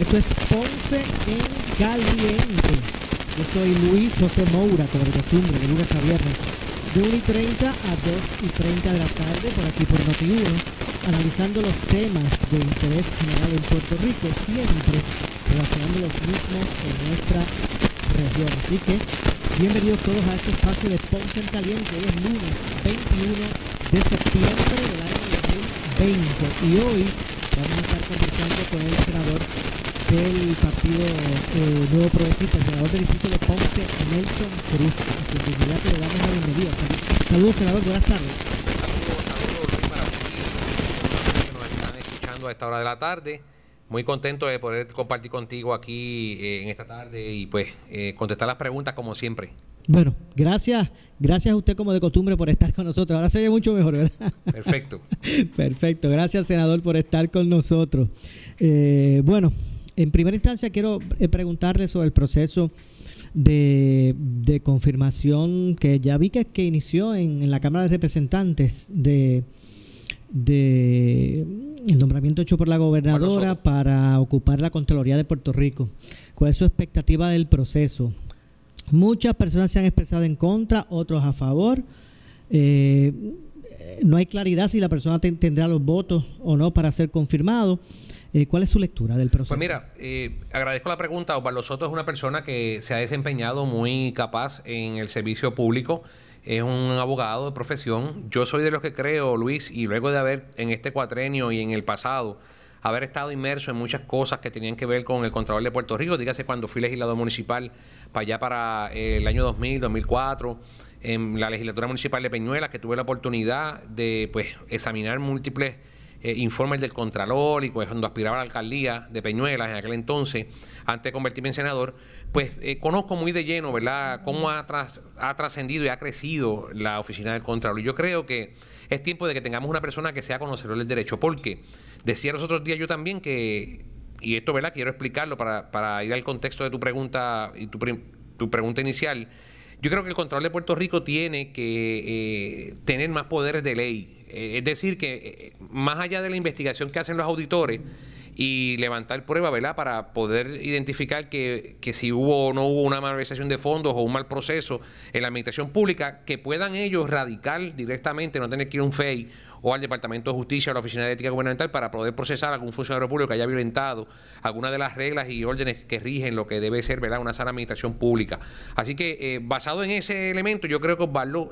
Esto es Ponce en Caliente. Yo soy Luis José Moura, como de costumbre, de lunes a viernes, de 1 y 30 a 2 y 30 de la tarde, por aquí por Noti1, analizando los temas de interés general en Puerto Rico, siempre relacionando los mismos en nuestra región. Así que, bienvenidos todos a este espacio de Ponce en Caliente. Hoy es lunes 21 de septiembre del año 2020 y hoy vamos a estar conversando con el senador del Partido eh, Nuevo Progresista, el senador del distrito de Ponce, Nelson Cruz, a quien de inmediato le damos la bienvenida. Saludos, senador, buenas tardes. Saludos, saludos, Luis, para ti, que nos están escuchando a esta hora de la tarde. Muy contento de poder compartir contigo aquí eh, en esta tarde y pues eh, contestar las preguntas como siempre. Bueno, gracias, gracias a usted como de costumbre por estar con nosotros. Ahora se ve mucho mejor, ¿verdad? Perfecto. Perfecto, gracias senador por estar con nosotros. Eh, bueno, en primera instancia quiero eh, preguntarle sobre el proceso de, de confirmación que ya vi que, que inició en, en, la Cámara de Representantes de, de el nombramiento hecho por la gobernadora para ocupar la Contraloría de Puerto Rico. ¿Cuál es su expectativa del proceso? Muchas personas se han expresado en contra, otros a favor. Eh, no hay claridad si la persona te, tendrá los votos o no para ser confirmado. Eh, ¿Cuál es su lectura del proceso? Pues mira, eh, agradezco la pregunta. Osvaldo Soto es una persona que se ha desempeñado muy capaz en el servicio público. Es un abogado de profesión. Yo soy de los que creo, Luis, y luego de haber en este cuatrenio y en el pasado haber estado inmerso en muchas cosas que tenían que ver con el Contralor de Puerto Rico, dígase cuando fui legislador municipal para allá para el año 2000, 2004, en la legislatura municipal de Peñuelas, que tuve la oportunidad de pues examinar múltiples eh, informes del Contralor y pues cuando aspiraba a la alcaldía de Peñuelas en aquel entonces, antes de convertirme en senador, pues eh, conozco muy de lleno, ¿verdad?, cómo ha, tras, ha trascendido y ha crecido la oficina del Contralor. Y yo creo que es tiempo de que tengamos una persona que sea conocedor del derecho, porque decía los otros días yo también que, y esto, ¿verdad?, quiero explicarlo para, para ir al contexto de tu pregunta y tu, tu pregunta inicial. Yo creo que el Contralor de Puerto Rico tiene que eh, tener más poderes de ley eh, es decir, que eh, más allá de la investigación que hacen los auditores y levantar pruebas, ¿verdad? Para poder identificar que, que, si hubo o no hubo una malversación de fondos o un mal proceso en la administración pública, que puedan ellos radicar directamente, no tener que ir a un FEI o al Departamento de Justicia o a la Oficina de Ética Gubernamental para poder procesar a algún funcionario público que haya violentado alguna de las reglas y órdenes que rigen lo que debe ser ¿verdad? una sana administración pública. Así que, eh, basado en ese elemento, yo creo que Osvaldo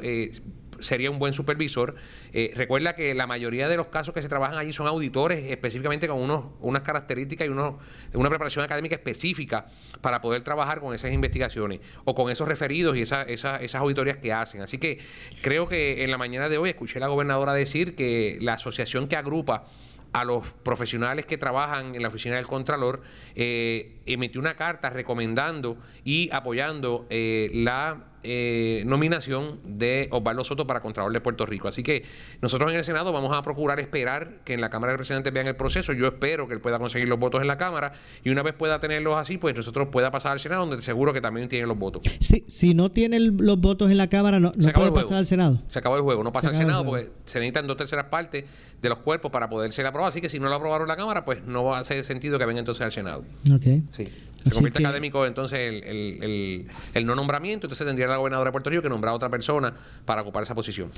sería un buen supervisor. Eh, recuerda que la mayoría de los casos que se trabajan allí son auditores, específicamente con unos, unas características y una preparación académica específica para poder trabajar con esas investigaciones o con esos referidos y esa, esa, esas auditorías que hacen. Así que creo que en la mañana de hoy escuché a la gobernadora decir que la asociación que agrupa a los profesionales que trabajan en la oficina del Contralor, eh, emitió una carta recomendando y apoyando eh, la eh, nominación de Osvaldo Soto para Contralor de Puerto Rico. Así que nosotros en el Senado vamos a procurar esperar que en la Cámara de Representantes vean el proceso. Yo espero que él pueda conseguir los votos en la Cámara y una vez pueda tenerlos así, pues nosotros pueda pasar al Senado, donde seguro que también tiene los votos. Sí, si no tiene los votos en la Cámara, no, no puede pasar al Senado. Se acabó el juego, no pasa al Senado porque se necesitan dos terceras partes de los cuerpos para poder ser aprobado. Así que si no lo aprobaron la Cámara, pues no va a hacer sentido que venga entonces al Senado. Ok. Sí. Se convierte académico entonces el, el, el, el, no nombramiento, entonces tendría la gobernadora de Puerto Rico que nombrar a otra persona para ocupar esa posición.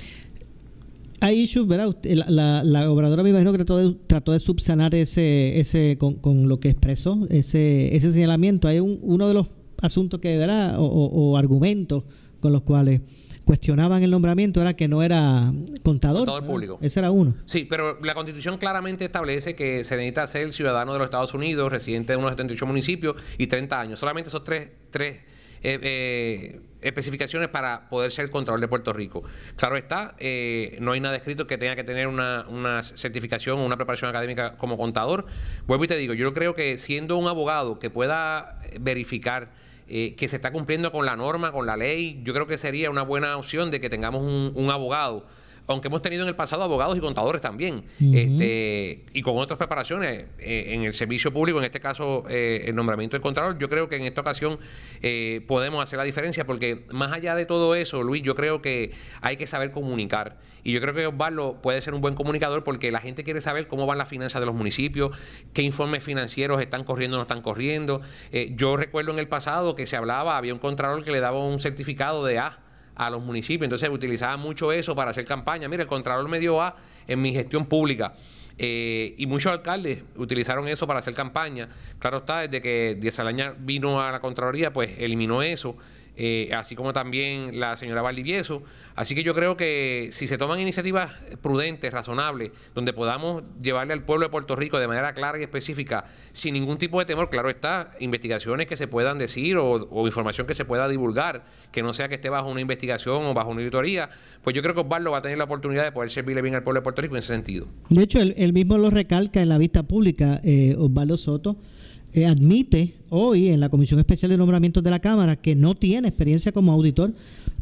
Hay issues, ¿verdad? La, la, la, gobernadora me imagino que trató de, trató de subsanar ese, ese con, con, lo que expresó, ese, ese señalamiento. Hay un, uno de los asuntos que, ¿verdad? O, argumentos con los cuales cuestionaban el nombramiento era que no era contador. Contador público. Ese era uno. Sí, pero la constitución claramente establece que se necesita ser ciudadano de los Estados Unidos, residente de unos 78 municipios y 30 años. Solamente esos tres, tres eh, eh, especificaciones para poder ser Contralor de Puerto Rico. Claro está, eh, no hay nada escrito que tenga que tener una, una certificación o una preparación académica como contador. Vuelvo y te digo, yo creo que siendo un abogado que pueda verificar que se está cumpliendo con la norma, con la ley, yo creo que sería una buena opción de que tengamos un, un abogado aunque hemos tenido en el pasado abogados y contadores también, este, y con otras preparaciones eh, en el servicio público, en este caso eh, el nombramiento del contralor, yo creo que en esta ocasión eh, podemos hacer la diferencia, porque más allá de todo eso, Luis, yo creo que hay que saber comunicar. Y yo creo que Osvaldo puede ser un buen comunicador porque la gente quiere saber cómo van las finanzas de los municipios, qué informes financieros están corriendo o no están corriendo. yo recuerdo en el pasado que se hablaba, había un contralor que le daba un certificado de A a los municipios. Entonces utilizaba mucho eso para hacer campaña. Mira, el Contralor me dio A en mi gestión pública. Eh, y muchos alcaldes utilizaron eso para hacer campaña. Claro está, desde que Díaz vino a la Contraloría, pues eliminó eso. Eh, así como también la señora Valdivieso. Así que yo creo que si se toman iniciativas prudentes, razonables, donde podamos llevarle al pueblo de Puerto Rico de manera clara y específica, sin ningún tipo de temor, claro está, investigaciones que se puedan decir o, información que se pueda divulgar, que no sea que esté bajo una investigación o bajo una auditoría, pues yo creo que Osvaldo va a tener la oportunidad de poder servirle bien al pueblo de Puerto Rico en ese sentido. De hecho, él, mismo lo recalca en la vista pública, eh, Osvaldo Soto eh, admite hoy en la Comisión Especial de Nombramientos de la Cámara que no tiene experiencia como auditor,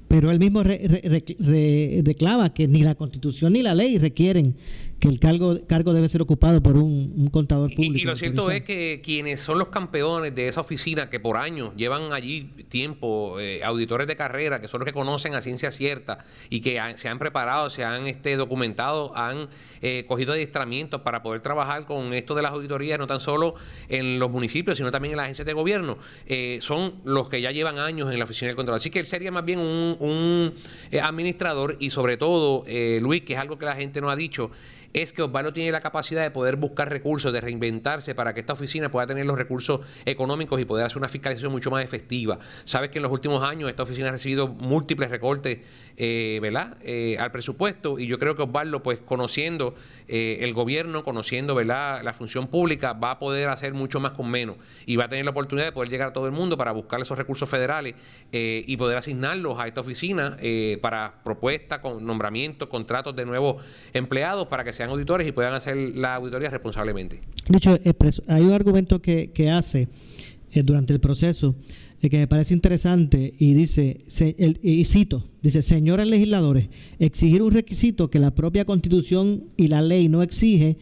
pero él mismo reclama que ni la Constitución ni la ley requieren que el cargo, cargo debe ser ocupado por un, contador público. Y, lo cierto es que quienes son los campeones de esa oficina, que por años llevan allí tiempo, eh, auditores de carrera, que son los que conocen a ciencia cierta y que se han preparado, se han este, documentado, han eh, cogido adiestramientos para poder trabajar con esto de las auditorías, no tan solo en los municipios, sino también en las agencias de gobierno, eh, son los que ya llevan años en la oficina del control. Así que él sería más bien un, un administrador y sobre todo, Luis, que es algo que la gente no ha dicho, es que Osvaldo tiene la capacidad de poder buscar recursos, de reinventarse para que esta oficina pueda tener los recursos económicos y poder hacer una fiscalización mucho más efectiva. Sabes que en los últimos años esta oficina ha recibido múltiples recortes eh, ¿verdad? Eh, al presupuesto y yo creo que Osvaldo, pues conociendo eh, el gobierno, conociendo ¿verdad? la función pública, va a poder hacer mucho más con menos y va a tener la oportunidad de poder llegar a todo el mundo para buscar esos recursos federales y poder asignarlos a esta oficina para propuestas, con nombramientos, contratos de nuevos empleados para que sean auditores y puedan hacer la auditoría responsablemente. De hecho, hay un argumento que, que hace eh, durante el proceso eh, que me parece interesante y dice, y cito, dice, señores legisladores, exigir un requisito que la propia constitución y la ley no exige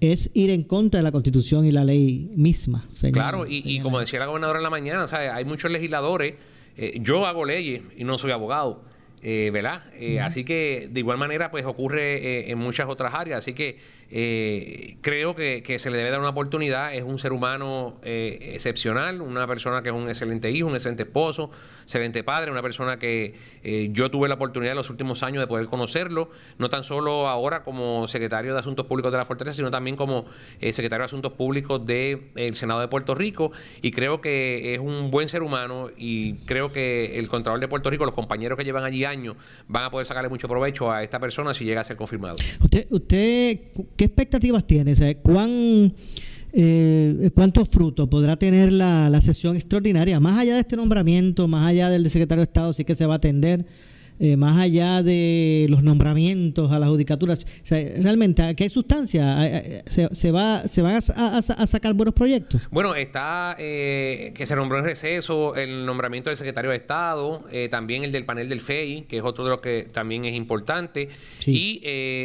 es ir en contra de la constitución y la ley misma. claro, y, como decía la gobernadora en la mañana, hay muchos legisladores, eh, yo hago leyes y no soy abogado eh, ¿verdad? Eh, así que de igual manera pues ocurre eh, en muchas otras áreas, así que eh, creo que, que, se le debe dar una oportunidad, es un ser humano excepcional, una persona que es un excelente hijo, un excelente esposo, excelente padre, una persona que yo tuve la oportunidad en los últimos años de poder conocerlo, no tan solo ahora como secretario de Asuntos Públicos de la Fortaleza, sino también como secretario de Asuntos Públicos del Senado de Puerto Rico. Y creo que es un buen ser humano y creo que el Contralor de Puerto Rico, los compañeros que llevan allí años van a poder sacarle mucho provecho a esta persona si llega a ser confirmado. ¿Usted, usted qué expectativas tiene? ¿Cuán, eh, ¿Cuántos frutos podrá tener la, la sesión extraordinaria? Más allá de este nombramiento, más allá del secretario de Estado, sí que se va a atender eh, más allá de los nombramientos a las judicaturas, realmente, ¿a qué sustancia se, va, se van a, sacar buenos proyectos? Bueno, está eh, que se nombró en receso el nombramiento del secretario de Estado, eh, también el del panel del FEI, que es otro de los que también es importante, y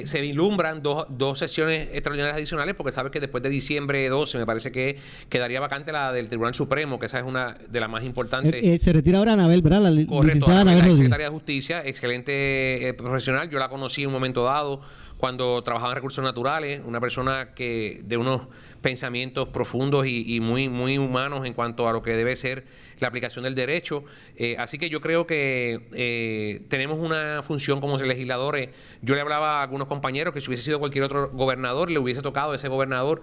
se vislumbran dos, dos sesiones extraordinarias adicionales, porque sabes que después de diciembre 12 me parece que quedaría vacante la del Tribunal Supremo, que esa es una de las más importantes. se retira ahora Anabel, ¿verdad? La Correcto, la secretaria de Justicia excelente eh, profesional. Yo la conocí en un momento dado cuando trabajaba en recursos naturales, una persona que de unos pensamientos profundos y, muy, muy humanos en cuanto a lo que debe ser la aplicación del derecho. Eh, así que yo creo que eh, tenemos una función como legisladores. Yo le hablaba a algunos compañeros que si hubiese sido cualquier otro gobernador, le hubiese tocado a ese gobernador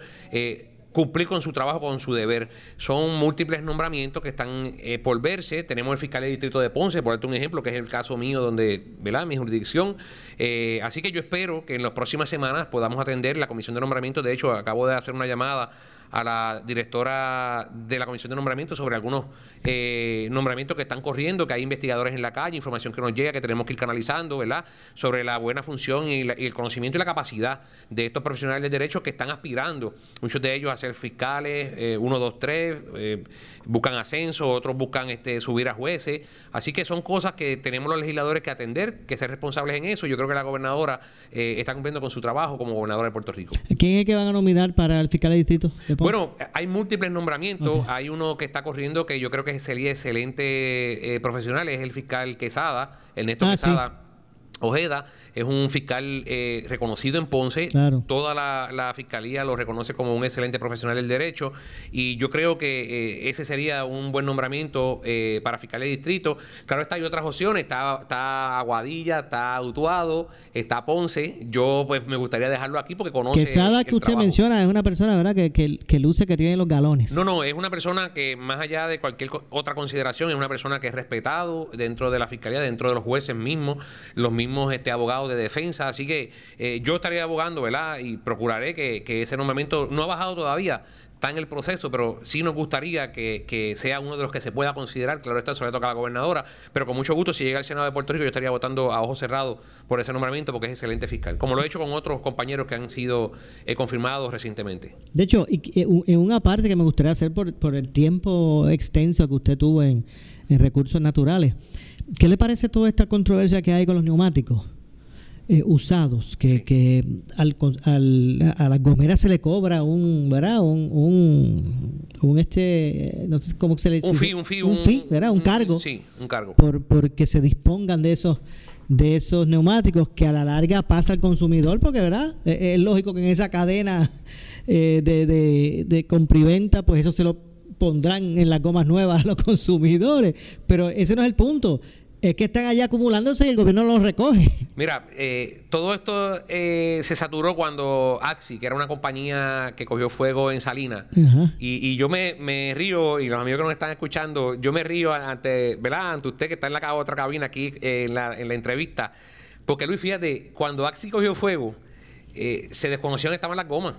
cumplir con su trabajo, con su deber. Son múltiples nombramientos que están eh, por verse. Tenemos el fiscal del distrito de Ponce, por darte un ejemplo, que es el caso mío donde, ¿verdad? Mi jurisdicción. Eh, así que yo espero que en las próximas semanas podamos atender la comisión de nombramiento. De hecho, acabo de hacer una llamada a la directora de la Comisión de Nombramiento sobre algunos eh, nombramientos que están corriendo, que hay investigadores en la calle, información que nos llega, que tenemos que ir canalizando, ¿verdad? Sobre la buena función y, el conocimiento y la capacidad de estos profesionales de derecho que están aspirando, muchos de ellos a ser fiscales, eh, uno, dos, tres, eh, buscan ascenso, otros buscan este, subir a jueces. Así que son cosas que tenemos los legisladores que atender, que ser responsables en eso. Yo creo que la gobernadora está cumpliendo con su trabajo como gobernadora de Puerto Rico. ¿Quién es que van a nominar para el fiscal de distrito? Bueno, hay múltiples nombramientos. Hay uno que está corriendo que yo creo que sería excelente eh, profesional, es el fiscal Quesada, Ernesto ah, Quesada. Ojeda es un fiscal eh, reconocido en Ponce. Toda la, fiscalía lo reconoce como un excelente profesional del derecho. Y yo creo que eh, ese sería un buen nombramiento eh, para fiscal de distrito. Claro, está hay otras opciones. Está, está Aguadilla, está Utuado, está Ponce. Yo, pues, me gustaría dejarlo aquí porque conoce. Quesada, que usted menciona, es una persona, ¿verdad?, que, que, luce que tiene los galones. No, no, es una persona que, más allá de cualquier otra consideración, es una persona que es respetado dentro de la fiscalía, dentro de los jueces mismos, los mismos este, abogados de defensa. Así que eh, yo estaría abogando, ¿verdad? Y procuraré que, ese nombramiento no ha bajado todavía, está en el proceso, pero sí nos gustaría que, sea uno de los que se pueda considerar. Claro, está sobre todo a la gobernadora, pero con mucho gusto, si llega al Senado de Puerto Rico, yo estaría votando a ojos cerrados por ese nombramiento porque es excelente fiscal, como lo he hecho con otros compañeros que han sido eh, confirmados recientemente. De hecho, en una parte que me gustaría hacer por, por el tiempo extenso que usted tuvo en, en recursos naturales. ¿Qué le parece toda esta controversia que hay con los neumáticos? Eh, usados, que, que al, al, a las gomeras se le cobra un, ¿verdad? Un, un, este, no sé cómo se le dice. Un fee, un fee. Un, fee, ¿verdad? Un, cargo. Sí, un cargo. Por, porque se dispongan de esos de esos neumáticos que a la larga pasa al consumidor, porque verdad eh, eh, es, lógico que en esa cadena de, de, de compriventa, pues eso se lo pondrán en las gomas nuevas a los consumidores. Pero ese no es el punto. Es que están allá acumulándose y el gobierno los recoge. Mira, eh, todo esto eh, se saturó cuando Axi, que era una compañía que cogió fuego en Salinas, y, yo me, río, y los amigos que nos están escuchando, yo me río ante, ¿verdad? ante usted que está en la otra cabina aquí eh, en, la, en la entrevista, porque Luis, fíjate, cuando Axi cogió fuego, se desconoció dónde estaban las gomas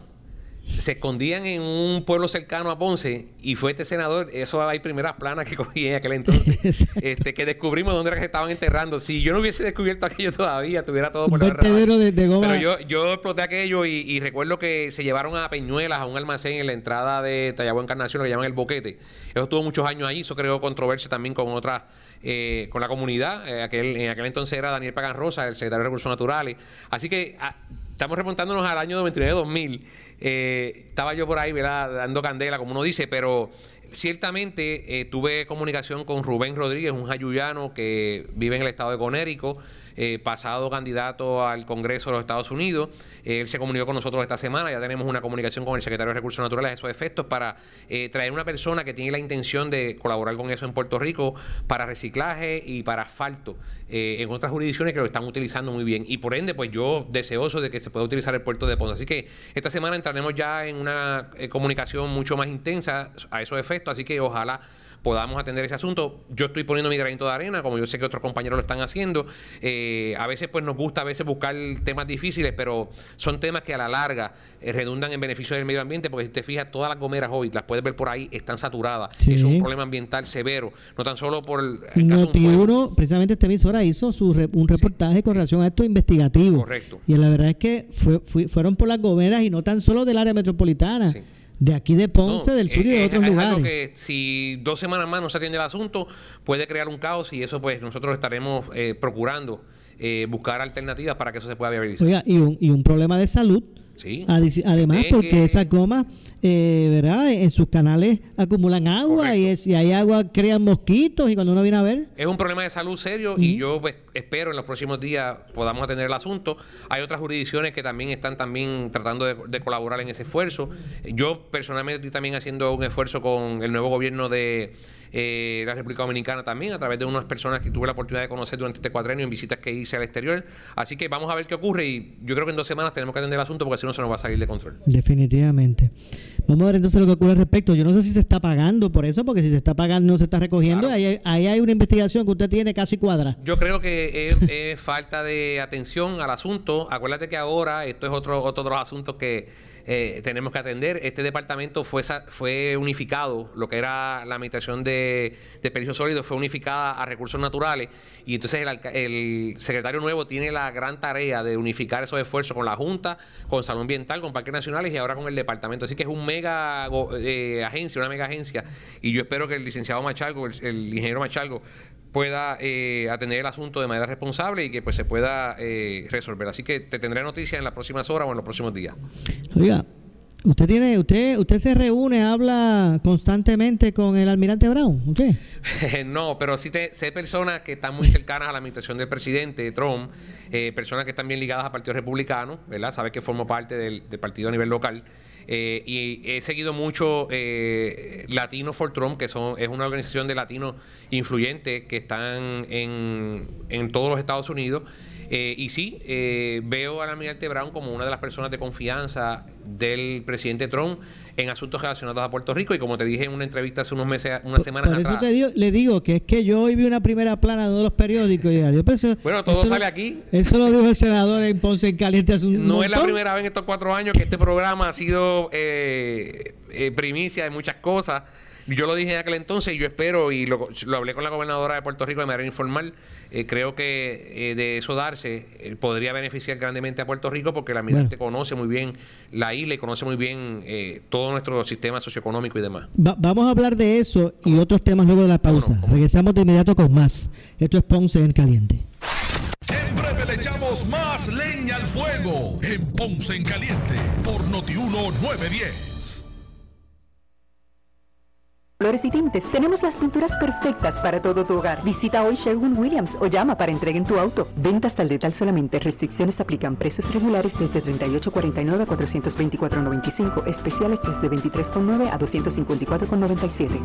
se escondían en un pueblo cercano a Ponce y fue este senador, eso hay primeras planas que cogí en aquel entonces, este, que descubrimos dónde era que se estaban enterrando. Si yo no hubiese descubierto aquello todavía, tuviera todo por la de, de goma. Pero yo, yo exploté aquello y, recuerdo que se llevaron a Peñuelas, a un almacén en la entrada de Tallagua Encarnación, lo que llaman el Boquete. Eso estuvo muchos años ahí, eso creó controversia también con otras, eh, con la comunidad. Eh, aquel, en aquel entonces era Daniel Pagan Rosa, el secretario de Recursos Naturales. Así que... Ah, estamos remontándonos al año 99-2000. Eh, estaba yo por ahí, ¿verdad? Dando candela, como uno dice, pero ciertamente eh, tuve comunicación con Rubén Rodríguez, un jayuyano que vive en el estado de Conérico, eh, pasado candidato al Congreso de los Estados Unidos. él se comunicó con nosotros esta semana, ya tenemos una comunicación con el secretario de Recursos Naturales a esos efectos para eh, traer una persona que tiene la intención de colaborar con eso en Puerto Rico para reciclaje y para asfalto en otras jurisdicciones que lo están utilizando muy bien. Y por ende, pues yo deseoso de que se pueda utilizar el puerto de Ponce. Así que esta semana entraremos ya en una comunicación mucho más intensa a esos efectos así que ojalá podamos atender ese asunto. Yo estoy poniendo mi granito de arena, como yo sé que otros compañeros lo están haciendo. Eh, a veces pues nos gusta a veces buscar temas difíciles, pero son temas que a la larga eh, redundan en beneficio del medio ambiente, porque si te fijas, todas las gomeras hoy, las puedes ver por ahí, están saturadas. Es un problema ambiental severo, no tan solo por el, caso uno, precisamente esta emisora hizo su un reportaje con relación a esto investigativo. Correcto. Y la verdad es que fueron por las gomeras y no tan solo del área metropolitana de aquí de Ponce, del sur y de otros lugares. Es algo que si dos semanas más no se atiende el asunto, puede crear un caos y eso pues nosotros estaremos eh, procurando eh, buscar alternativas para que eso se pueda viabilizar. Oiga, y un, y un problema de salud Además, porque esas gomas, eh, ¿verdad? En sus canales acumulan agua y si hay agua crean mosquitos y cuando uno viene a ver... Es un problema de salud serio y yo pues, espero en los próximos días podamos atender el asunto. Hay otras jurisdicciones que también están también tratando de, colaborar en ese esfuerzo. Yo personalmente estoy también haciendo un esfuerzo con el nuevo gobierno de eh, la República Dominicana también, a través de unas personas que tuve la oportunidad de conocer durante este cuadrenio en visitas que hice al exterior. Así que vamos a ver qué ocurre y yo creo que en dos semanas tenemos que atender el asunto porque si no se nos va a salir de control. Definitivamente. Vamos a ver entonces lo que ocurre al respecto. Yo no sé si se está pagando por eso, porque si se está pagando no se está recogiendo. Ahí, hay, hay una investigación que usted tiene casi cuadra. Yo creo que es, falta de atención al asunto. Acuérdate que ahora esto es otro, otro de los asuntos que eh, tenemos que atender. Este departamento fue, fue unificado, lo que era la administración de, de sólidos fue unificada a recursos naturales y entonces el, secretario nuevo tiene la gran tarea de unificar esos esfuerzos con la Junta, con Salud Ambiental, con Parques Nacionales y ahora con el departamento. Así que es un mega eh, agencia, una mega agencia y yo espero que el licenciado Machalgo, el, ingeniero Machalgo, pueda eh, atender el asunto de manera responsable y que pues se pueda resolver. Así que te tendré noticias en las próximas horas o en los próximos días. Usted tiene, usted, usted se reúne, habla constantemente con el almirante Brown, no, pero sí te, sé personas que están muy cercanas a la administración del presidente Trump, eh, personas que están bien ligadas al Partido Republicano, ¿verdad? Sabe que formo parte del, partido a nivel local. Eh, y he seguido mucho eh, Latino for Trump, que son, es una organización de latinos influyentes que están en, en todos los Estados Unidos. Eh, y sí, eh, veo al almirante Brown como una de las personas de confianza del presidente Trump en asuntos relacionados a Puerto Rico. Y como te dije en una entrevista hace unos meses, unas semanas por eso te le digo que es que yo hoy vi una primera plana de uno de los periódicos y adiós, bueno todo sale aquí. eso lo dijo el senador en Ponce en Caliente hace un no es la primera vez en estos cuatro años que este programa ha sido eh, primicia de muchas cosas yo lo dije en aquel entonces y yo espero, y lo, hablé con la gobernadora de Puerto Rico de manera informal, eh, creo que eh, de eso darse eh, podría beneficiar grandemente a Puerto Rico porque la almirante conoce muy bien la isla y conoce muy bien todo nuestro sistema socioeconómico y demás. vamos a hablar de eso y otros temas luego de la pausa. Regresamos de inmediato con más. Esto es Ponce en Caliente. Siempre le echamos más leña al fuego en Ponce en Caliente por Notiuno 910. Flores y tintes, tenemos las pinturas perfectas para todo tu hogar. Visita hoy Sherwin Williams o llama para entrega en tu auto. Ventas al detalle solamente. Restricciones aplican. Precios regulares desde 38.49 a 424.95. Especiales desde 23.9 a 254.97.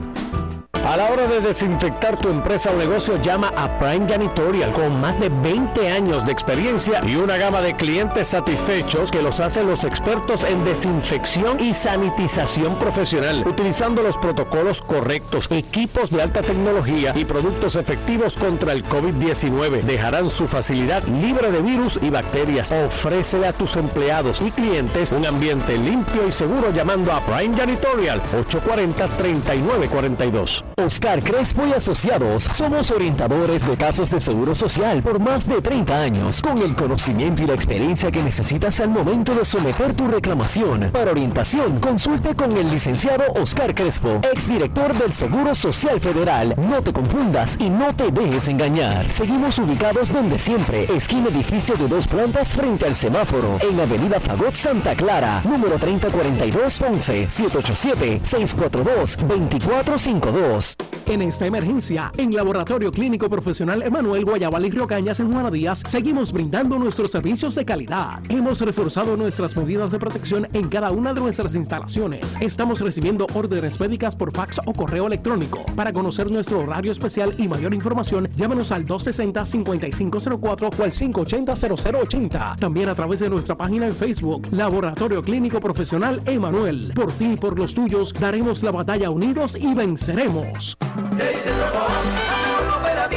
A la hora de desinfectar tu empresa o negocio, llama a Prime Janitorial con más de 20 años de experiencia y una gama de clientes satisfechos que los hacen los expertos en desinfección y sanitización profesional, utilizando los protocolos correctos, equipos de alta tecnología y productos efectivos contra el COVID-19. Dejarán su facilidad libre de virus y bacterias. Ofrece a tus empleados y clientes un ambiente limpio y seguro llamando a Prime Janitorial 840 3942. Oscar Crespo y Asociados somos orientadores de casos de seguro social por más de 30 años, con el conocimiento y la experiencia que necesitas al momento de someter tu reclamación. Para orientación, consulte con el licenciado Oscar Crespo, exdirector del Seguro Social Federal. No te confundas y no te dejes engañar. Seguimos ubicados donde siempre, esquina edificio de dos plantas frente al semáforo, en Avenida Fagot Santa Clara, número 3042 11 787 642 2452 en esta emergencia, en Laboratorio Clínico Profesional Emanuel Guayabal y Río Cañas en Juana Díaz, seguimos brindando nuestros servicios de calidad. Hemos reforzado nuestras medidas de protección en cada una de nuestras instalaciones. Estamos recibiendo órdenes médicas por fax o correo electrónico. Para conocer nuestro horario especial y mayor información, llámenos al 260-5504 o al 580-0080. También a través de nuestra página en Facebook, Laboratorio Clínico Profesional Emanuel. Por ti y por los tuyos, daremos la batalla unidos y venceremos.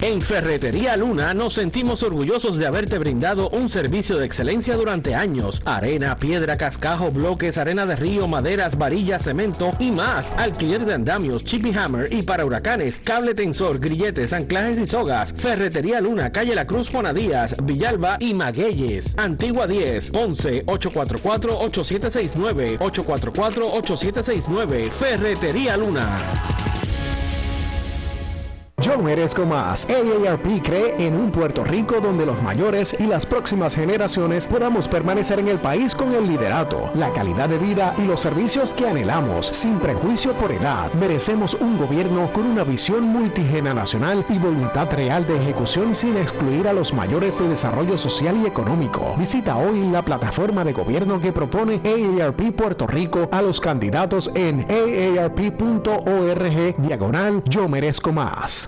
En Ferretería Luna nos sentimos orgullosos de haberte brindado un servicio de excelencia durante años. Arena, piedra, cascajo, bloques, arena de río, maderas, varillas, cemento y más. Alquiler de andamios, chippy hammer y para huracanes, cable tensor, grilletes, anclajes y sogas. Ferretería Luna, calle La Cruz, Díaz, Villalba y Magueyes. Antigua 10, 11 844-8769, 844-8769. Ferretería Luna. Yo merezco más. AARP cree en un Puerto Rico donde los mayores y las próximas generaciones podamos permanecer en el país con el liderato, la calidad de vida y los servicios que anhelamos, sin prejuicio por edad. Merecemos un gobierno con una visión multigeneracional y voluntad real de ejecución sin excluir a los mayores de desarrollo social y económico. Visita hoy la plataforma de gobierno que propone AARP Puerto Rico a los candidatos en aarp.org diagonal Yo merezco más.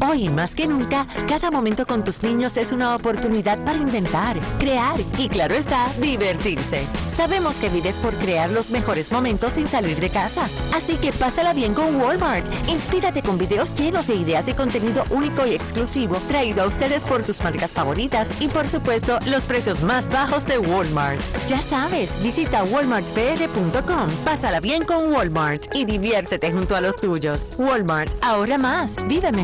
Hoy más que nunca, cada momento con tus niños es una oportunidad para inventar, crear y claro está, divertirse. Sabemos que vives por crear los mejores momentos sin salir de casa, así que pásala bien con Walmart. Inspírate con videos llenos de ideas y contenido único y exclusivo traído a ustedes por tus marcas favoritas y por supuesto los precios más bajos de Walmart. Ya sabes, visita walmartpr.com, pásala bien con Walmart y diviértete junto a los tuyos. Walmart, ahora más, vive mejor.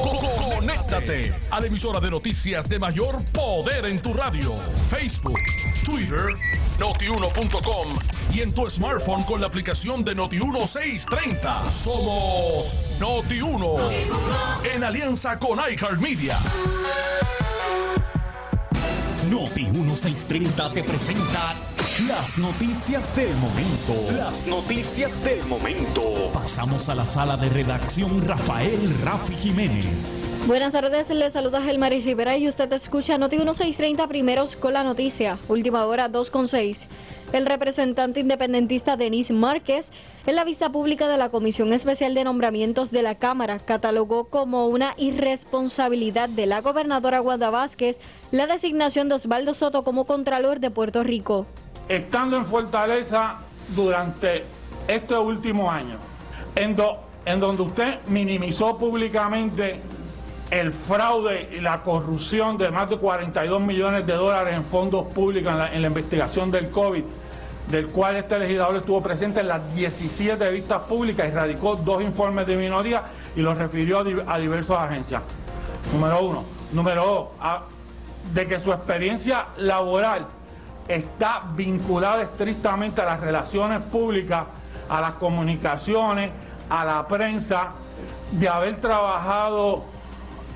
Conéctate a la emisora de noticias de mayor poder en tu radio. Facebook, Twitter, notiuno.com y en tu smartphone con la aplicación de Noti1630. Somos Noti1 en alianza con iHeartMedia. Noti 1630 te presenta las noticias del momento. Las noticias del momento. Pasamos a la sala de redacción Rafael Rafi Jiménez. Buenas tardes, le saluda Gelmaris Rivera y usted escucha Noti 1630 primeros con la noticia. Última hora 2 con 6. El representante independentista Denis Márquez, en la vista pública de la Comisión Especial de Nombramientos de la Cámara, catalogó como una irresponsabilidad de la gobernadora Wanda Vázquez la designación de Osvaldo Soto como Contralor de Puerto Rico. Estando en Fortaleza durante este último año, en, donde usted minimizó públicamente el fraude y la corrupción de más de 42 millones de dólares en fondos públicos en la, investigación del COVID, del cual este legislador estuvo presente en las 17 vistas públicas y radicó dos informes de minoría y los refirió a, diversas agencias. Número uno. Número dos, de que su experiencia laboral está vinculada estrictamente a las relaciones públicas, a las comunicaciones, a la prensa, de haber trabajado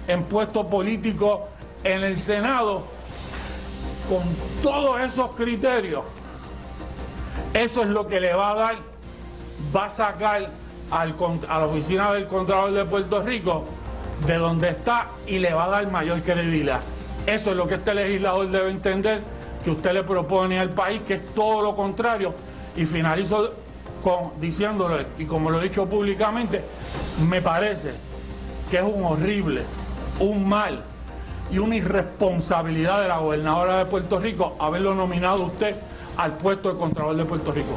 en puestos políticos en el Senado, con todos esos criterios, eso es lo que le va a dar, va a sacar a la oficina del Contralor de Puerto Rico de donde está y le va a dar mayor credibilidad. Eso es lo que este legislador debe entender que usted le propone al país, que es todo lo contrario. Y finalizo con, diciéndolo, y como lo he dicho públicamente, me parece que es un horrible, un mal y una irresponsabilidad de la gobernadora de Puerto Rico haberlo nominado usted al puesto de Contralor de Puerto Rico.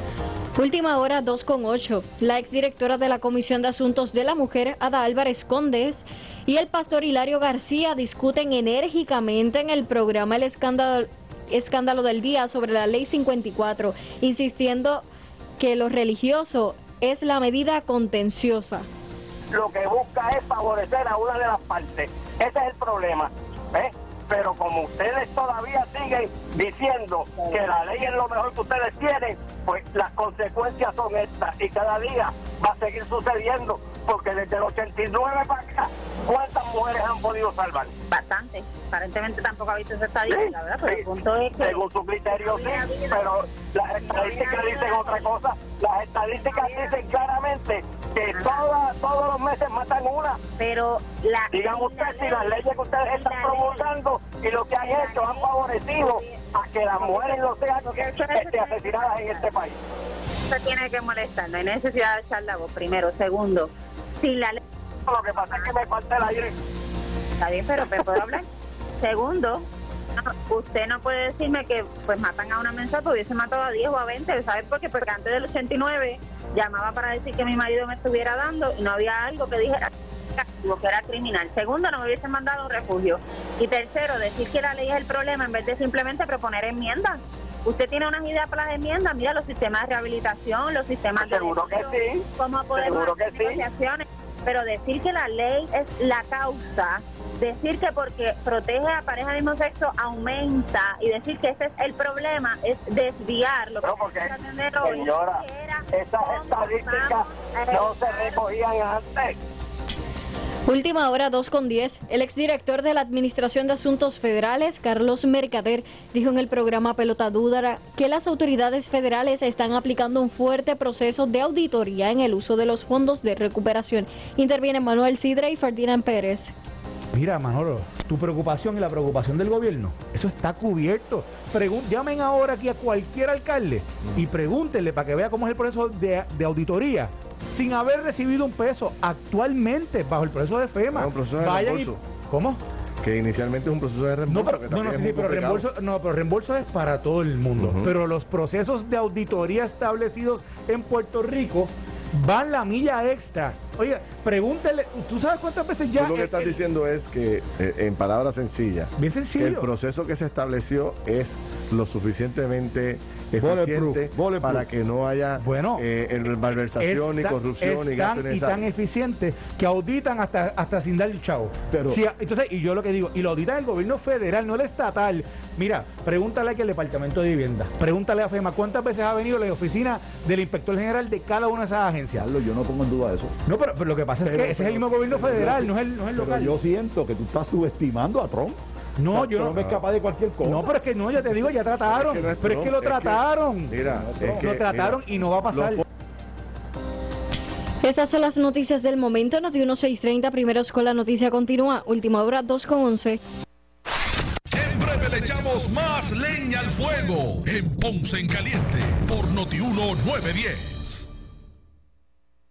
Última hora 2 con 8. La exdirectora de la Comisión de Asuntos de la Mujer, Ada Álvarez Condes, y el pastor Hilario García discuten enérgicamente en el programa El Escándalo, Escándalo del Día sobre la Ley 54, insistiendo que lo religioso es la medida contenciosa. Lo que busca es favorecer a una de las partes. Ese es el problema. ¿eh? Pero como ustedes todavía siguen diciendo que la ley es lo mejor que ustedes tienen, pues las consecuencias son estas y cada día va a seguir sucediendo porque desde el 89 para acá, ¿cuántas mujeres han podido salvar? Bastante. Aparentemente tampoco ha visto esa estadística, ¿verdad? Pero el punto es que... Según su criterio, sí, pero las estadísticas dicen otra cosa. Las estadísticas dicen claramente que todos los meses matan una. Pero la... Digan ustedes si las leyes que ustedes están promulgando y lo que han hecho han favorecido a que las mujeres no sean este, asesinadas en este país. Se tiene que molestar, no hay necesidad de echar la voz, primero. Segundo, si la ley... Lo que pasa es que me falta el aire. Está bien, pero ¿me puedo hablar? Segundo, usted no puede decirme que pues matan a una mensa hubiese matado a 10 o a 20, ¿sabes por qué? Porque antes del 89 llamaba para decir que mi marido me estuviera dando y no había algo que dijera que era criminal. Segundo, no me hubiesen mandado refugio. Y tercero, decir que la ley es el problema en vez de simplemente proponer enmiendas. Usted tiene unas ideas para las enmiendas, mira los sistemas de rehabilitación, los sistemas Seguro de... Seguro que sí. ¿Cómo podemos Seguro que negociaciones? Pero decir que la ley es la causa decir que porque protege a pareja del mismo sexo aumenta y decir que ese es el problema es desviar lo que porque, señora, esas estadísticas no se recogían antes. Última hora 2 con 10. El exdirector de la Administración de Asuntos Federales, Carlos Mercader, dijo en el programa Pelota Dúdara que las autoridades federales están aplicando un fuerte proceso de auditoría en el uso de los fondos de recuperación. Interviene Manuel Sidra y Ferdinand Pérez. Mira, Manolo, tu preocupación y la preocupación del gobierno, eso está cubierto. llamen ahora aquí a cualquier alcalde y pregúntenle para que vea cómo es el proceso de, auditoría sin haber recibido un peso actualmente bajo el proceso de FEMA. un proceso de. ¿Cómo? Que inicialmente es un proceso de reembolso. No, pero, no, sí, pero reembolso, no, pero reembolso es para todo el mundo. Pero los procesos de auditoría establecidos en Puerto Rico van la milla extra. Oye, pregúntele, ¿tú sabes cuántas veces ya... Tú lo que estás diciendo es que, eh, en palabras sencillas, bien sencillo. el proceso que se estableció es lo suficientemente eficiente para que no haya bueno, eh, malversación, ni corrupción, ni gasto y tan eficiente que auditan hasta, hasta sin dar el chavo. Pero, entonces, y yo lo que digo, y lo auditan el gobierno federal, no el estatal. Mira, pregúntale aquí al Departamento de Vivienda, pregúntale a FEMA cuántas veces ha venido la oficina del inspector general de cada una de esas agencias. yo no pongo en duda eso. No, pero, lo que pasa es que ese es el mismo gobierno federal, no es el, no es el local. yo siento que tú estás subestimando a Trump. No, yo no. me es capaz de cualquier cosa. No, pero es que no, ya te digo, ya trataron. Pero es que, lo trataron. mira, lo trataron y no va a pasar. Estas son las noticias del momento. Noti 1630, primeros con la noticia continúa. Última hora 2 con 11. Siempre le echamos más leña al fuego en Ponce en Caliente por Noti 910.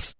themselves.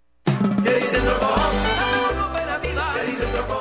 days in the ball.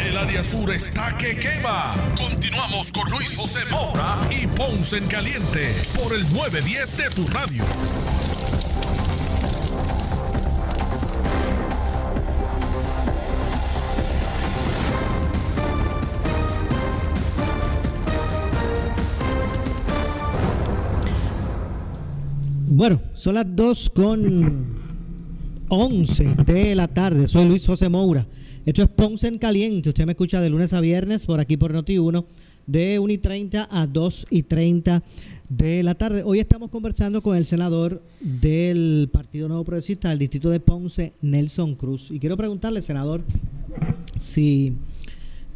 El área sur está que quema. Continuamos con Luis José Moura y Ponce en Caliente por el 910 de tu radio. Bueno, son las 2 con 11 de la tarde. Soy Luis José Moura. Esto es Ponce en Caliente. Usted me escucha de lunes a viernes por aquí por Noti1 de 1 y 30 a 2 y 30 de la tarde. Hoy estamos conversando con el senador del Partido Nuevo Progresista del Distrito de Ponce, Nelson Cruz. Y quiero preguntarle, senador, si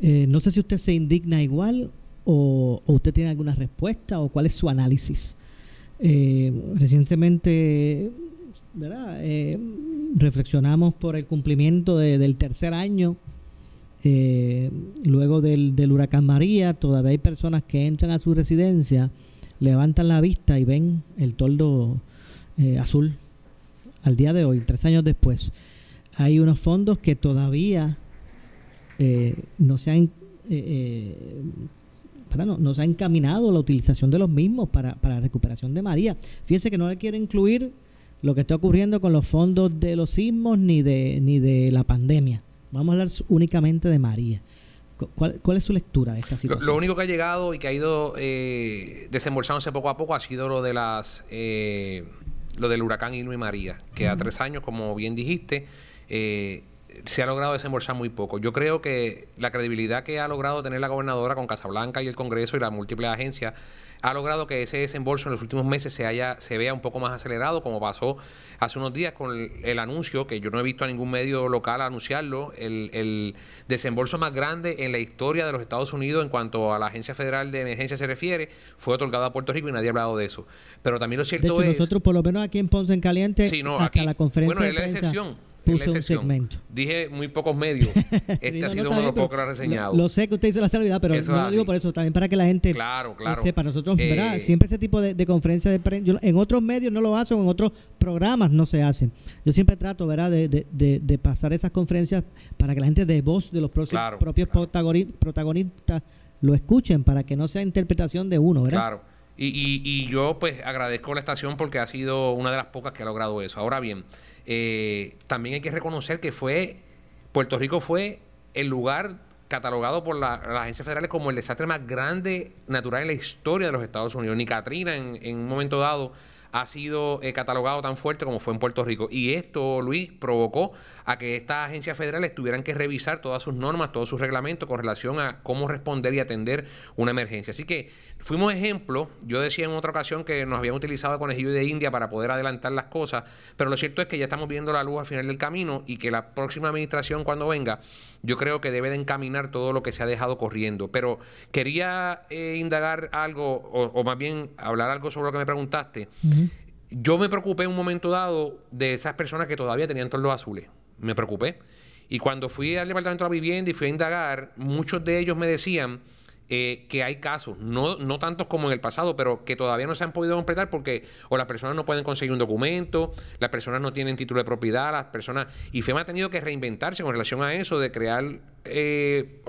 eh, no sé si usted se indigna igual o, usted tiene alguna respuesta o cuál es su análisis. Eh, recientemente ¿verdad? Eh, reflexionamos por el cumplimiento de, del tercer año eh, luego del, del, huracán María. Todavía hay personas que entran a su residencia, levantan la vista y ven el toldo eh, azul al día de hoy, tres años después. Hay unos fondos que todavía eh, no se han para no, no, se ha encaminado la utilización de los mismos para, para la recuperación de María. Fíjense que no le quiere incluir lo que está ocurriendo con los fondos de los sismos ni de, ni de la pandemia. Vamos a hablar únicamente de María. ¿Cuál, ¿Cuál, es su lectura de esta situación? Lo, lo, único que ha llegado y que ha ido eh, desembolsándose poco a poco ha sido lo de las eh, lo del huracán Irma y María, que uh -huh. a tres años, como bien dijiste, eh, se ha logrado desembolsar muy poco. Yo creo que la credibilidad que ha logrado tener la gobernadora con Casablanca y el Congreso y las múltiples agencias ha logrado que ese desembolso en los últimos meses se haya se vea un poco más acelerado, como pasó hace unos días con el, el anuncio, que yo no he visto a ningún medio local anunciarlo, el, el, desembolso más grande en la historia de los Estados Unidos en cuanto a la Agencia Federal de Emergencia se refiere, fue otorgado a Puerto Rico y nadie ha hablado de eso. Pero también lo cierto de hecho, es... Nosotros, por lo menos aquí en Ponce en Caliente, sí, no, hasta aquí, la conferencia bueno, de es la prensa, excepción puso un segmento. Dije muy pocos medios. Este Sí, no, ha sido uno de los pocos que lo ha reseñado. Lo, sé que usted dice la salvedad, pero Eso no lo digo por eso, también para que la gente Claro, claro. sepa. Nosotros, Eh, ¿verdad? Siempre ese tipo de, de conferencias de prensa, en otros medios no lo hacen, en otros programas no se hacen. Yo siempre trato, ¿verdad?, de, de- de- de pasar esas conferencias para que la gente de voz de los propios, Claro, propios protagoni- protagonistas lo escuchen, para que no sea interpretación de uno, ¿verdad? Claro. Y, y, y yo pues agradezco a la estación porque ha sido una de las pocas que ha logrado eso. Ahora bien, eh, también hay que reconocer que fue, Puerto Rico fue el lugar catalogado por la- las agencias federales como el desastre más grande natural en la historia de los Estados Unidos. Ni Katrina en, en un momento dado ha sido eh, catalogado tan fuerte como fue en Puerto Rico. Y esto, Luis, provocó a que estas agencias federales tuvieran que revisar todas sus normas, todos sus reglamentos con relación a cómo responder y atender una emergencia. Así que fuimos ejemplo. Yo decía en otra ocasión que nos habían utilizado de conejillo de India para poder adelantar las cosas, pero lo cierto es que ya estamos viendo la luz al final del camino y que la próxima administración cuando venga, yo creo que debe de encaminar todo lo que se ha dejado corriendo. Pero quería eh, indagar algo, o, o más bien hablar algo sobre lo que me preguntaste. Yo me preocupé en un momento dado de esas personas que todavía tenían toldos azules. Me preocupé. Y cuando fui al Departamento de la Vivienda y fui a indagar, muchos de ellos me decían eh, que hay casos, no, no tantos como en el pasado, pero que todavía no se han podido completar porque o las personas no pueden conseguir un documento, las personas no tienen título de propiedad, las personas... Y FEMA ha tenido que reinventarse con relación a eso, de crear eh,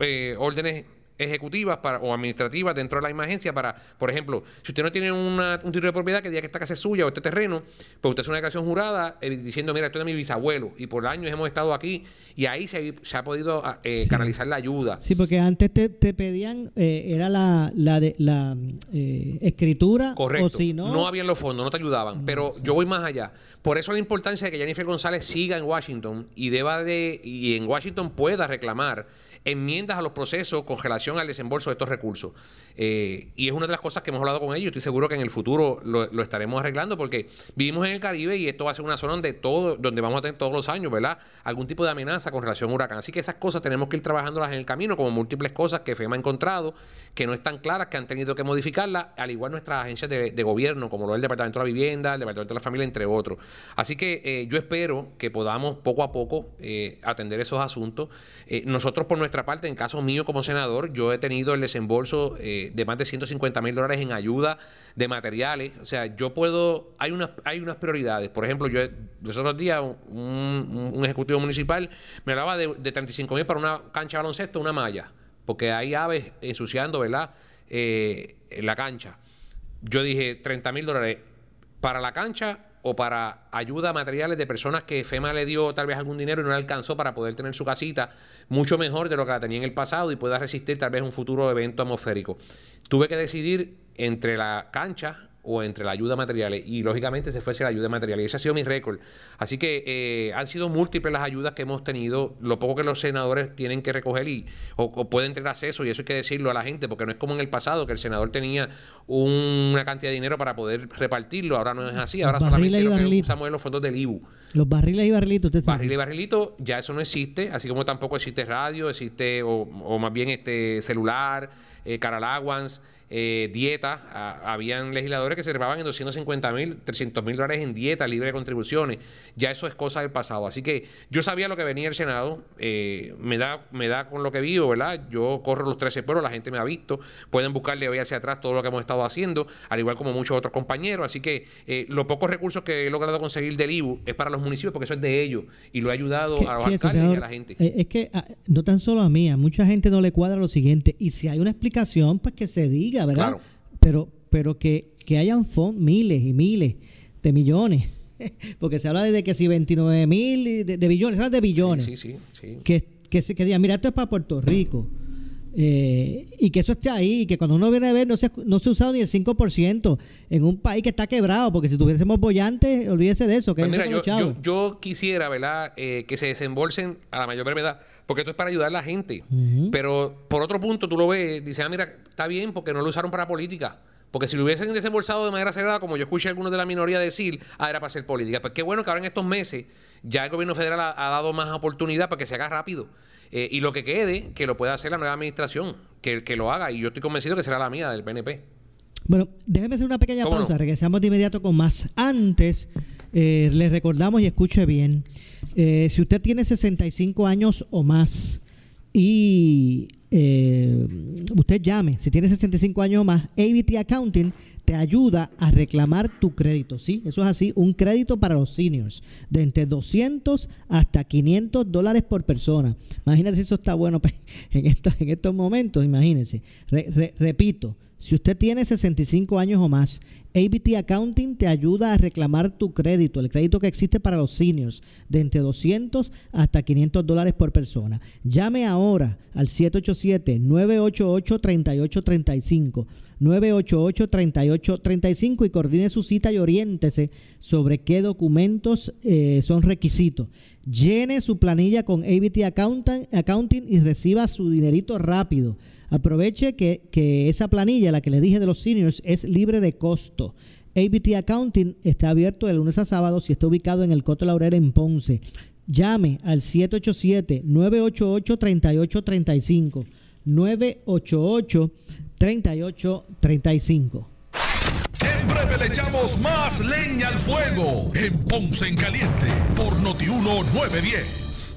eh, órdenes ejecutivas para, o administrativas dentro de la misma agencia para, por ejemplo, si usted no tiene una- un título de propiedad que diga que esta casa es suya o este terreno, pues usted hace una declaración jurada eh, diciendo, mira, esto es de mi bisabuelo y por años hemos estado aquí y ahí se, ha- se ha podido ah, eh, canalizar la ayuda. Sí, porque antes te, te pedían, eh, era la, la, de, la eh, escritura, Correcto. o si no, no habían los fondos, no te ayudaban. Pero yo voy más allá. Por eso la importancia de que Jennifer González siga en Washington y deba de, y en Washington pueda reclamar enmiendas a los procesos con relación al desembolso de estos recursos. Eh, y es una de las cosas que hemos hablado con ellos. Estoy seguro que en el futuro lo, estaremos arreglando porque vivimos en el Caribe y esto va a ser una zona donde todo, donde vamos a tener todos los años, ¿verdad? Algún tipo de amenaza con relación a huracán. Así que esas cosas tenemos que ir trabajándolas en el camino, como múltiples cosas que FEMA ha encontrado, que no están claras, que han tenido que modificarlas, al igual nuestras agencias de, gobierno, como lo es el Departamento de la Vivienda, el Departamento de la Familia, entre otros. Así que eh, yo espero que podamos poco a poco eh, atender esos asuntos. Nosotros, por nuestra parte, en caso mío como senador, yo he tenido el desembolso eh, de más de 150 mil dólares en ayuda de materiales. O sea, yo puedo, hay unas, hay unas prioridades. Por ejemplo, yo los otros días un, ejecutivo municipal me hablaba de, de 35 mil para una cancha de baloncesto, una malla, porque hay aves ensuciando, ¿verdad? Eh, en la cancha. Yo dije 30 mil dólares para la cancha o para ayuda a materiales de personas que FEMA le dio tal vez algún dinero y no le alcanzó para poder tener su casita mucho mejor de lo que la tenía en el pasado y pueda resistir tal vez un futuro evento atmosférico. Tuve que decidir entre la cancha o entre la ayuda materiales. Y lógicamente se fuese la ayuda material. Y ese ha sido mi récord. Así que eh, han sido múltiples las ayudas que hemos tenido. Lo poco que los senadores tienen que recoger y, o, pueden tener acceso, y eso hay que decirlo a la gente, porque no es como en el pasado, que el senador tenía una cantidad de dinero para poder repartirlo. Ahora no es así. Ahora solamente lo que usamos los fondos del IBU. Los barriles y barrilitos, usted Barril y barrilito, ya eso no existe, así como tampoco existe radio, existe, o, o más bien este celular, eh, Caralaguans, eh, dieta. habían legisladores que se rebaban en 250 mil, 300 mil dólares en dieta libre de contribuciones. Ya eso es cosa del pasado. Así que yo sabía lo que venía el Senado. Eh, me, da, me da con lo que vivo, ¿verdad? Yo corro los 13 pueblos, la gente me ha visto. Pueden buscarle hoy hacia atrás todo lo que hemos estado haciendo, al igual como muchos otros compañeros. Así que eh, los pocos recursos que he logrado conseguir del IBU es para los municipios porque eso es de ellos y lo ha ayudado a los alcaldes y a la gente. Eh, es que ah, no tan solo a mí, a mucha gente no le cuadra lo siguiente. Y si hay una explicación, pues que se diga ¿verdad? Pero, pero que, que hayan fondos, miles y miles de millones. Porque se habla de que si 29 mil de, billones, se habla de billones. Sí, sí, sí. Que, que, que digan, mira, esto es para Puerto Rico. Eh, y que eso esté ahí, y que cuando uno viene a ver no se, no se ha usado ni el 5% en un país que está quebrado, porque si tuviésemos bollantes, olvídese de eso. Que pues mira, yo, yo, quisiera, ¿verdad?, eh, que se desembolsen a la mayor brevedad, porque esto es para ayudar a la gente. Pero por otro punto, tú lo ves, dices, ah, mira, está bien, porque no lo usaron para política. Porque si lo hubiesen desembolsado de manera acelerada, como yo escuché a algunos de la minoría decir, ah, era para hacer política. Pues qué bueno que ahora en estos meses ya el gobierno federal ha, ha dado más oportunidad para que se haga rápido. Eh, y lo que quede, que lo pueda hacer la nueva administración, que, que lo haga. Y yo estoy convencido que será la mía, del PNP. Bueno, déjeme hacer una pequeña pausa. Regresamos de inmediato con más. Antes, eh, les recordamos y escuche bien: eh, si usted tiene 65 años o más y usted llame, si tiene 65 años o más, ABT Accounting te ayuda a reclamar tu crédito, ¿sí? Eso es así, un crédito para los seniors de entre 200 hasta 500 dólares por persona. Imagínense si eso está bueno en estos, en estos momentos, imagínense. repito, si usted tiene 65 años o más, ABT Accounting te ayuda a reclamar tu crédito, el crédito que existe para los seniors, de entre 200 hasta 500 dólares por persona. Llame ahora al 787-988-3835. 988-3835 y coordine su cita y oriéntese sobre qué documentos eh, son requisitos. Llene su planilla con ABT Accounting y reciba su dinerito rápido. Aproveche que, esa planilla, la que le dije de los seniors, es libre de costo. ABT Accounting está abierto de lunes a sábado y está ubicado en el Coto Laurel en Ponce. Llame al 787-988-3835. 988-3835. Siempre le echamos más leña al fuego en Ponce en Caliente por Notiuno 910.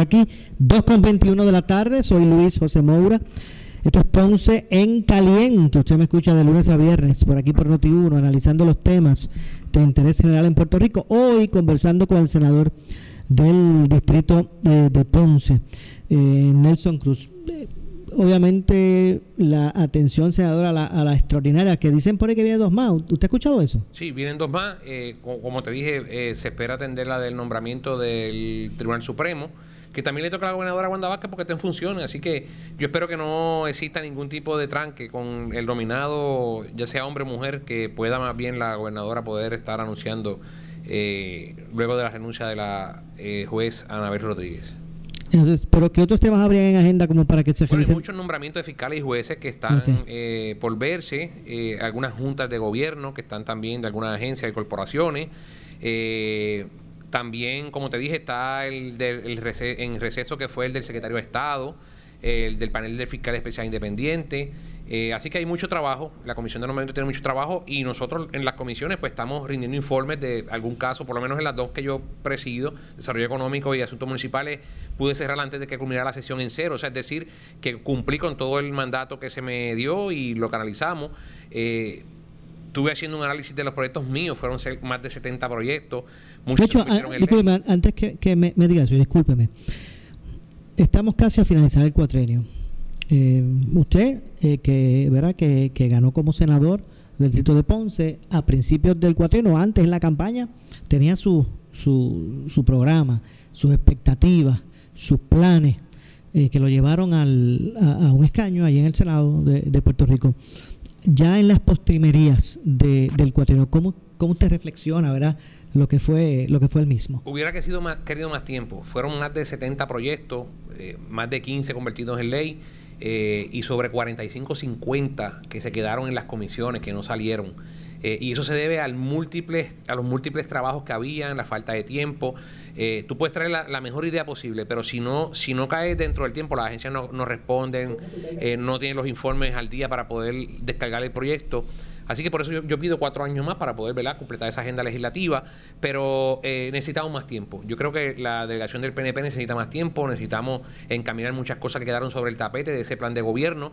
Aquí, 2 con 21 de la tarde, soy Luis José Moura. Esto es Ponce en Caliente. Usted me escucha de lunes a viernes por aquí por Noti1, analizando los temas de interés general en Puerto Rico. Hoy conversando con el senador del distrito eh, de Ponce, eh, Nelson Cruz. Eh, obviamente la atención senadora a la, a la, extraordinaria, que dicen por ahí que viene dos más. ¿Usted ha escuchado eso? Sí, vienen dos más. como te dije, se espera atender la del nombramiento del Tribunal Supremo que también le toca a la gobernadora Wanda Vázquez porque está en funciones. Así que yo espero que no exista ningún tipo de tranque con el nominado, ya sea hombre o mujer, que pueda más bien la gobernadora poder estar anunciando eh, luego de la renuncia de la eh, juez Anabel Rodríguez. Entonces, ¿pero qué otros temas habrían en agenda como para que se bueno, Hay muchos nombramientos de fiscales y jueces que están eh, por verse, eh, algunas juntas de gobierno que están también de algunas agencias y corporaciones. Eh, también, como te dije, está el, del, en receso que fue el del secretario de Estado, el del panel de fiscal especial independiente. Eh, así que hay mucho trabajo, la comisión de nombramiento tiene mucho trabajo y nosotros en las comisiones pues estamos rindiendo informes de algún caso, por lo menos en las dos que yo presido, Desarrollo Económico y Asuntos Municipales, pude cerrar antes de que culminara la sesión en cero, o sea, es decir, que cumplí con todo el mandato que se me dio y lo canalizamos. Eh, estuve haciendo un análisis de los proyectos míos, fueron más de 70 proyectos. Muchos de hecho, antes que, me, me diga eso, discúlpeme. Estamos casi a finalizar el cuatrenio. Eh, usted, eh, que, ¿verdad? Que, que, ganó como senador del distrito de Ponce a principios del cuatrenio, antes en la campaña, tenía su, su, su programa, sus expectativas, sus planes, eh, que lo llevaron al, a, un escaño allí en el Senado de, de Puerto Rico ya en las postrimerías de, del cuatrino, ¿cómo, ¿cómo usted reflexiona, verdad? lo que fue lo que fue el mismo. Hubiera sido más, querido más tiempo. Fueron más de 70 proyectos, eh, más de 15 convertidos en ley eh, y sobre 45 50 que se quedaron en las comisiones que no salieron. Eh, y eso se debe al múltiples, a los múltiples trabajos que había, la falta de tiempo. Eh, tú puedes traer la, mejor idea posible, pero si no, si no caes dentro del tiempo, las agencias no, no responden, eh, no tienen los informes al día para poder descargar el proyecto. Así que por eso yo, pido cuatro años más para poder completar esa agenda legislativa, pero eh, necesitamos más tiempo. Yo creo que la delegación del PNP necesita más tiempo, necesitamos encaminar muchas cosas que quedaron sobre el tapete de ese plan de gobierno.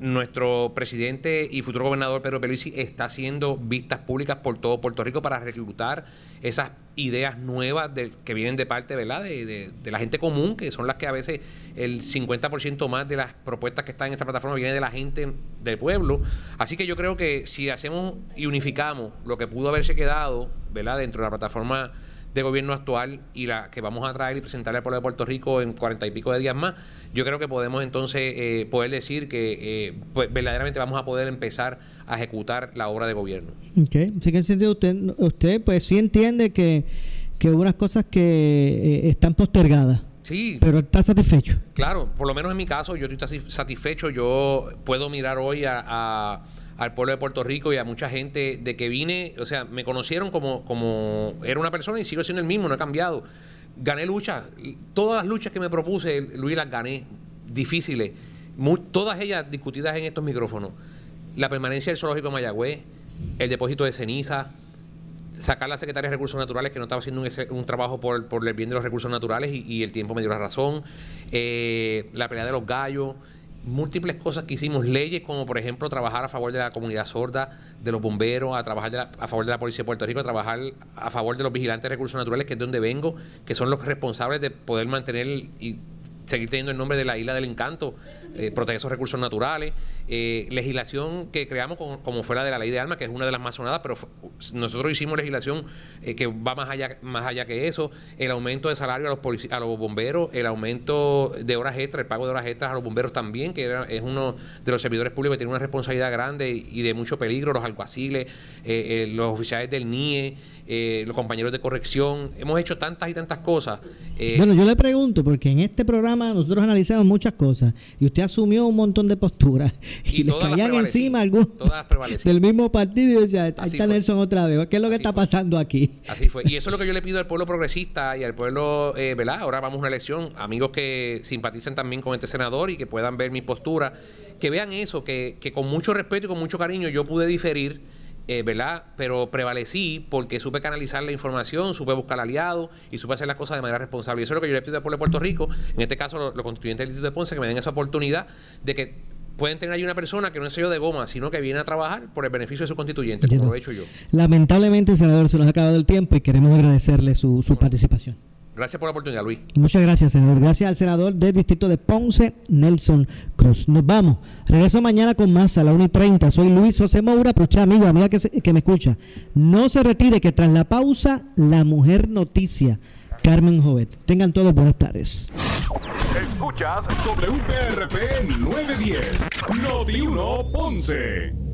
Nuestro presidente y futuro gobernador Pedro Peluisi está haciendo vistas públicas por todo Puerto Rico para reclutar esas ideas nuevas que vienen de parte ¿verdad? De, la gente común, que son las que a veces el 50% más de las propuestas que están en esta plataforma vienen de la gente del pueblo. Así que yo creo que si hacemos y unificamos lo que pudo haberse quedado ¿verdad? dentro de la plataforma de gobierno actual y la que vamos a traer y presentarle al pueblo de Puerto Rico en cuarenta y pico de días más, yo creo que podemos entonces eh, poder decir que eh, pues, verdaderamente vamos a poder empezar a ejecutar la obra de gobierno. Ok, así que en sentido usted, usted pues sí entiende que, que hubo unas cosas que eh, están postergadas. Sí. Pero está satisfecho. Claro, por lo menos en mi caso yo estoy satisfecho. Yo puedo mirar hoy a al pueblo de Puerto Rico y a mucha gente de que vine, o sea, me conocieron como, como era una persona y sigo siendo el mismo, no he cambiado. Gané luchas, todas las luchas que me propuse, Luis, las gané, difíciles, todas ellas discutidas en estos micrófonos. La permanencia del zoológico de Mayagüez, el depósito de ceniza, sacar la Secretaría de Recursos Naturales, que no estaba haciendo un, trabajo por, por, el bien de los recursos naturales y, el tiempo me dio la razón, eh, la pelea de los gallos, múltiples cosas que hicimos, leyes como por ejemplo trabajar a favor de la comunidad sorda, de los bomberos, a trabajar a favor de la Policía de Puerto Rico, a trabajar a favor de los vigilantes de recursos naturales, que es de donde vengo, que son los responsables de poder mantener y seguir teniendo el nombre de la isla del encanto, eh, proteger esos recursos naturales, eh, legislación que creamos como, fue la de la ley de armas, que es una de las más sonadas, pero nosotros hicimos legislación eh, que va más allá, más allá que eso, el aumento de salario a los, a los bomberos, el aumento de horas extras, el pago de horas extras a los bomberos también, que es uno de los servidores públicos que tiene una responsabilidad grande y de mucho peligro, los alguaciles, los oficiales del NIE, los compañeros de corrección, hemos hecho tantas y tantas cosas. bueno, yo le pregunto, porque en este programa nosotros analizamos muchas cosas y usted asumió un montón de posturas y, le caían encima algunos del mismo partido y decía, ahí está Nelson otra vez, ¿qué es lo que está pasando aquí? Así fue. Y eso es lo que yo le pido al pueblo progresista y al pueblo, eh, ¿verdad? Ahora vamos a una elección, amigos que simpaticen también con este senador y que puedan ver mi postura, que vean eso, que, que con mucho respeto y con mucho cariño yo pude diferir eh, ¿verdad? Pero prevalecí porque supe canalizar la información, supe buscar aliados y supe hacer las cosas de manera responsable. Y eso es lo que yo le pido al pueblo de Puerto Rico, en este caso los, constituyentes del Distrito de Ponce, que me den esa oportunidad de que pueden tener ahí una persona que no es sello de goma, sino que viene a trabajar por el beneficio de su constituyente, como lo he hecho yo. Lamentablemente, senador, se nos ha acabado el tiempo y queremos agradecerle su, su participación. Gracias por la oportunidad, Luis. Muchas gracias, senador. Gracias al senador del distrito de Ponce, Nelson Cruz. Nos vamos. Regreso mañana con más a la 1 y 30. Soy Luis José Moura, pero amigo, amiga que, que me escucha. No se retire, que tras la pausa, la mujer noticia, Carmen Jovet. Tengan todos buenas tardes. Escuchas WPRP 910, Noti 1 Ponce.